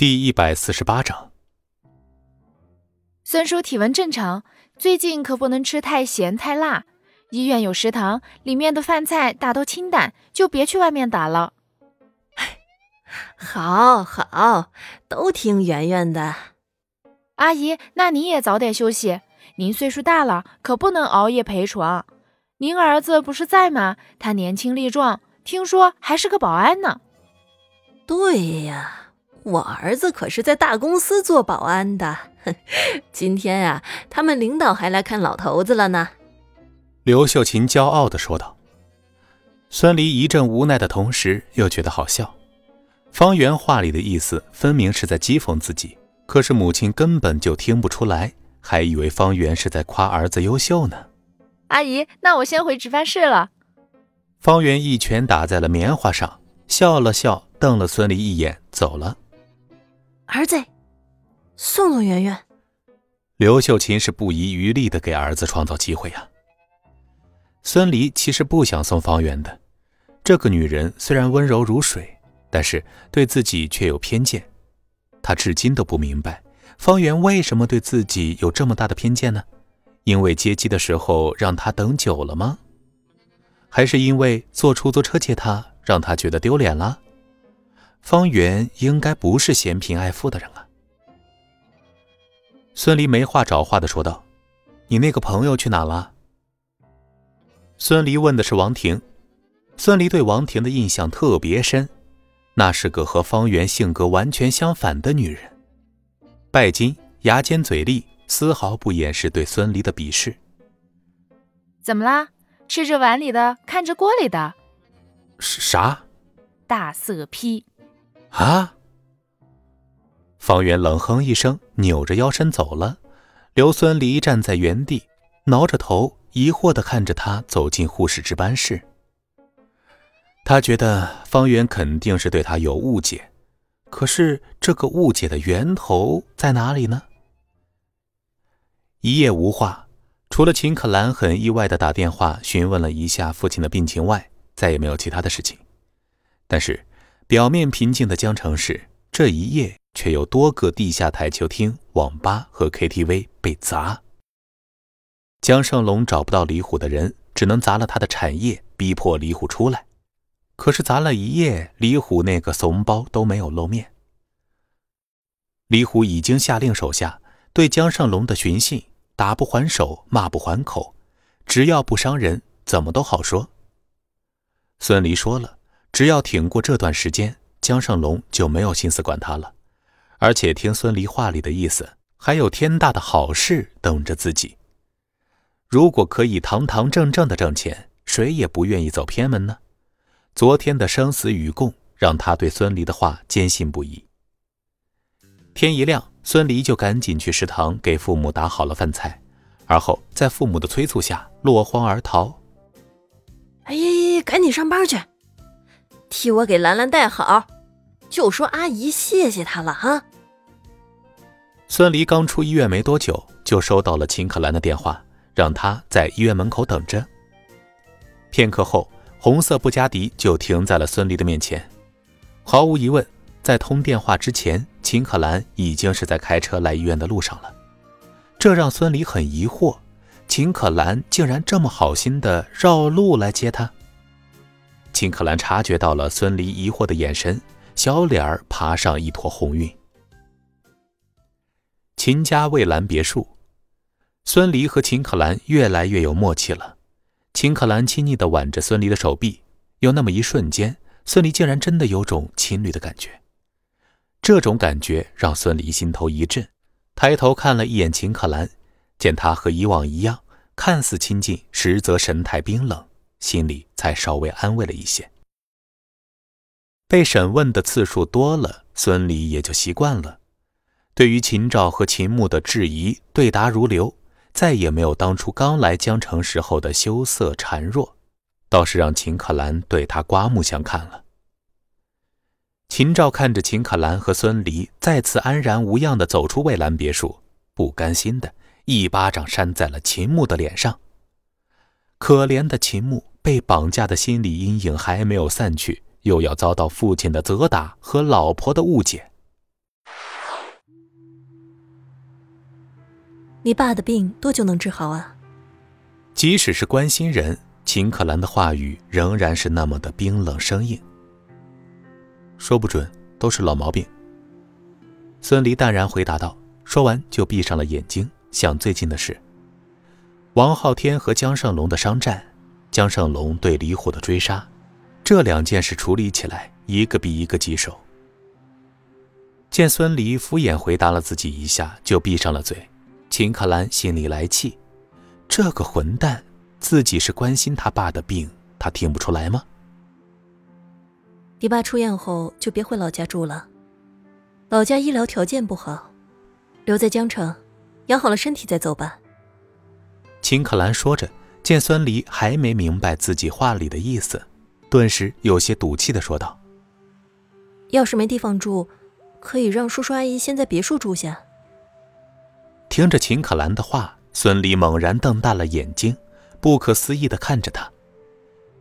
第一百四十八章，孙叔体温正常，最近可不能吃太咸太辣。医院有食堂，里面的饭菜大都清淡，就别去外面打了。好好，都听圆圆的。阿姨，那您也早点休息。您岁数大了，可不能熬夜陪床。您儿子不是在吗？他年轻力壮，听说还是个保安呢。对呀。我儿子可是在大公司做保安的，今天呀，他们领导还来看老头子了呢。刘秀琴骄傲地说道。孙离一阵无奈的同时，又觉得好笑。方圆话里的意思分明是在讥讽自己，可是母亲根本就听不出来，还以为方圆是在夸儿子优秀呢。阿姨，那我先回值班室了。方圆一拳打在了棉花上，笑了笑，瞪了孙离一眼，走了。儿子，送送圆圆。刘秀琴是不遗余力的给儿子创造机会呀。孙离其实不想送方圆的，这个女人虽然温柔如水，但是对自己却有偏见。他至今都不明白方圆为什么对自己有这么大的偏见呢？因为接机的时候让他等久了吗？还是因为坐出租车接他让他觉得丢脸了？方圆应该不是嫌贫爱富的人啊。孙离没话找话的说道：“你那个朋友去哪了？”孙离问的是王婷。孙离对王婷的印象特别深，那是个和方圆性格完全相反的女人，拜金、牙尖嘴利，丝毫不掩饰对孙离的鄙视。怎么啦？吃着碗里的，看着锅里的。啥？大色批。啊！方圆冷哼一声，扭着腰身走了。刘孙离站在原地，挠着头，疑惑的看着他走进护士值班室。他觉得方圆肯定是对他有误解，可是这个误解的源头在哪里呢？一夜无话，除了秦可兰很意外的打电话询问了一下父亲的病情外，再也没有其他的事情。但是。表面平静的江城市，这一夜却有多个地下台球厅、网吧和 KTV 被砸。江胜龙找不到李虎的人，只能砸了他的产业，逼迫李虎出来。可是砸了一夜，李虎那个怂包都没有露面。李虎已经下令手下对江胜龙的寻衅，打不还手，骂不还口，只要不伤人，怎么都好说。孙离说了。只要挺过这段时间，江胜龙就没有心思管他了。而且听孙离话里的意思，还有天大的好事等着自己。如果可以堂堂正正的挣钱，谁也不愿意走偏门呢。昨天的生死与共，让他对孙离的话坚信不疑。天一亮，孙离就赶紧去食堂给父母打好了饭菜，而后在父母的催促下落荒而逃。哎呀，赶紧上班去！替我给兰兰带好，就说阿姨谢谢她了哈。孙离刚出医院没多久，就收到了秦可兰的电话，让他在医院门口等着。片刻后，红色布加迪就停在了孙离的面前。毫无疑问，在通电话之前，秦可兰已经是在开车来医院的路上了。这让孙离很疑惑，秦可兰竟然这么好心的绕路来接他。秦可兰察觉到了孙离疑惑的眼神，小脸儿爬上一坨红晕。秦家蔚蓝别墅，孙离和秦可兰越来越有默契了。秦可兰亲昵地挽着孙离的手臂，有那么一瞬间，孙离竟然真的有种情侣的感觉。这种感觉让孙离心头一震，抬头看了一眼秦可兰，见她和以往一样，看似亲近，实则神态冰冷。心里才稍微安慰了一些。被审问的次数多了，孙离也就习惯了。对于秦照和秦牧的质疑，对答如流，再也没有当初刚来江城时候的羞涩孱弱，倒是让秦可兰对他刮目相看了。秦照看着秦可兰和孙离再次安然无恙地走出蔚蓝别墅，不甘心的一巴掌扇在了秦牧的脸上。可怜的秦牧被绑架的心理阴影还没有散去，又要遭到父亲的责打和老婆的误解。你爸的病多久能治好啊？即使是关心人，秦可兰的话语仍然是那么的冰冷生硬。说不准都是老毛病。孙离淡然回答道，说完就闭上了眼睛，想最近的事。王昊天和江胜龙的商战，江胜龙对李虎的追杀，这两件事处理起来，一个比一个棘手。见孙离敷衍回答了自己一下，就闭上了嘴。秦可兰心里来气，这个混蛋，自己是关心他爸的病，他听不出来吗？你爸出院后就别回老家住了，老家医疗条件不好，留在江城，养好了身体再走吧。秦可兰说着，见孙离还没明白自己话里的意思，顿时有些赌气的说道：“要是没地方住，可以让叔叔阿姨先在别墅住下。”听着秦可兰的话，孙离猛然瞪大了眼睛，不可思议的看着他。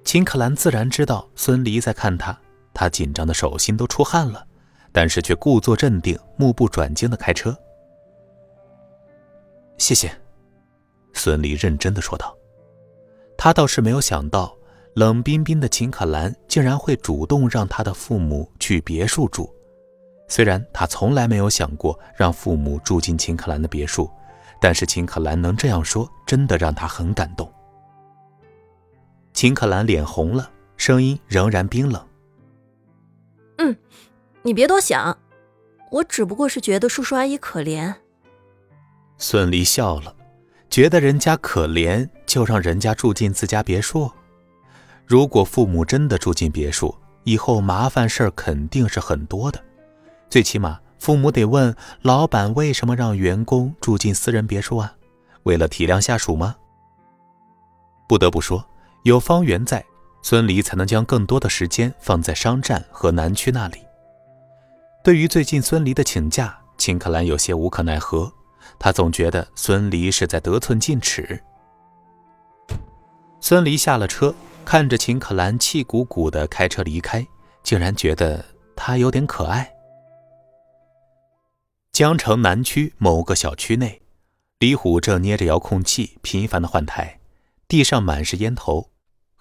秦可兰自然知道孙离在看他，他紧张的手心都出汗了，但是却故作镇定，目不转睛的开车。谢谢，孙离认真的说道。他倒是没有想到，冷冰冰的秦可兰竟然会主动让他的父母去别墅住。虽然他从来没有想过让父母住进秦可兰的别墅，但是秦可兰能这样说，真的让他很感动。秦可兰脸红了，声音仍然冰冷：“嗯，你别多想，我只不过是觉得叔叔阿姨可怜。”孙离笑了，觉得人家可怜就让人家住进自家别墅。如果父母真的住进别墅，以后麻烦事儿肯定是很多的。最起码，父母得问老板为什么让员工住进私人别墅啊？为了体谅下属吗？不得不说，有方圆在，孙离才能将更多的时间放在商战和南区那里。对于最近孙离的请假，秦可兰有些无可奈何，他总觉得孙离是在得寸进尺。孙离下了车，看着秦可兰气鼓鼓的开车离开，竟然觉得他有点可爱。江城南区某个小区内，李虎正捏着遥控器频繁的换台，地上满是烟头。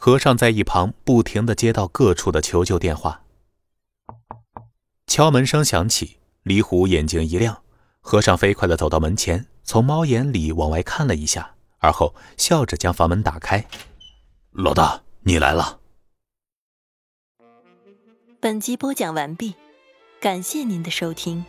和尚在一旁不停的接到各处的求救电话。敲门声响起，李虎眼睛一亮，和尚飞快地走到门前，从猫眼里往外看了一下，而后笑着将房门打开：“老大，你来了。”本集播讲完毕，感谢您的收听。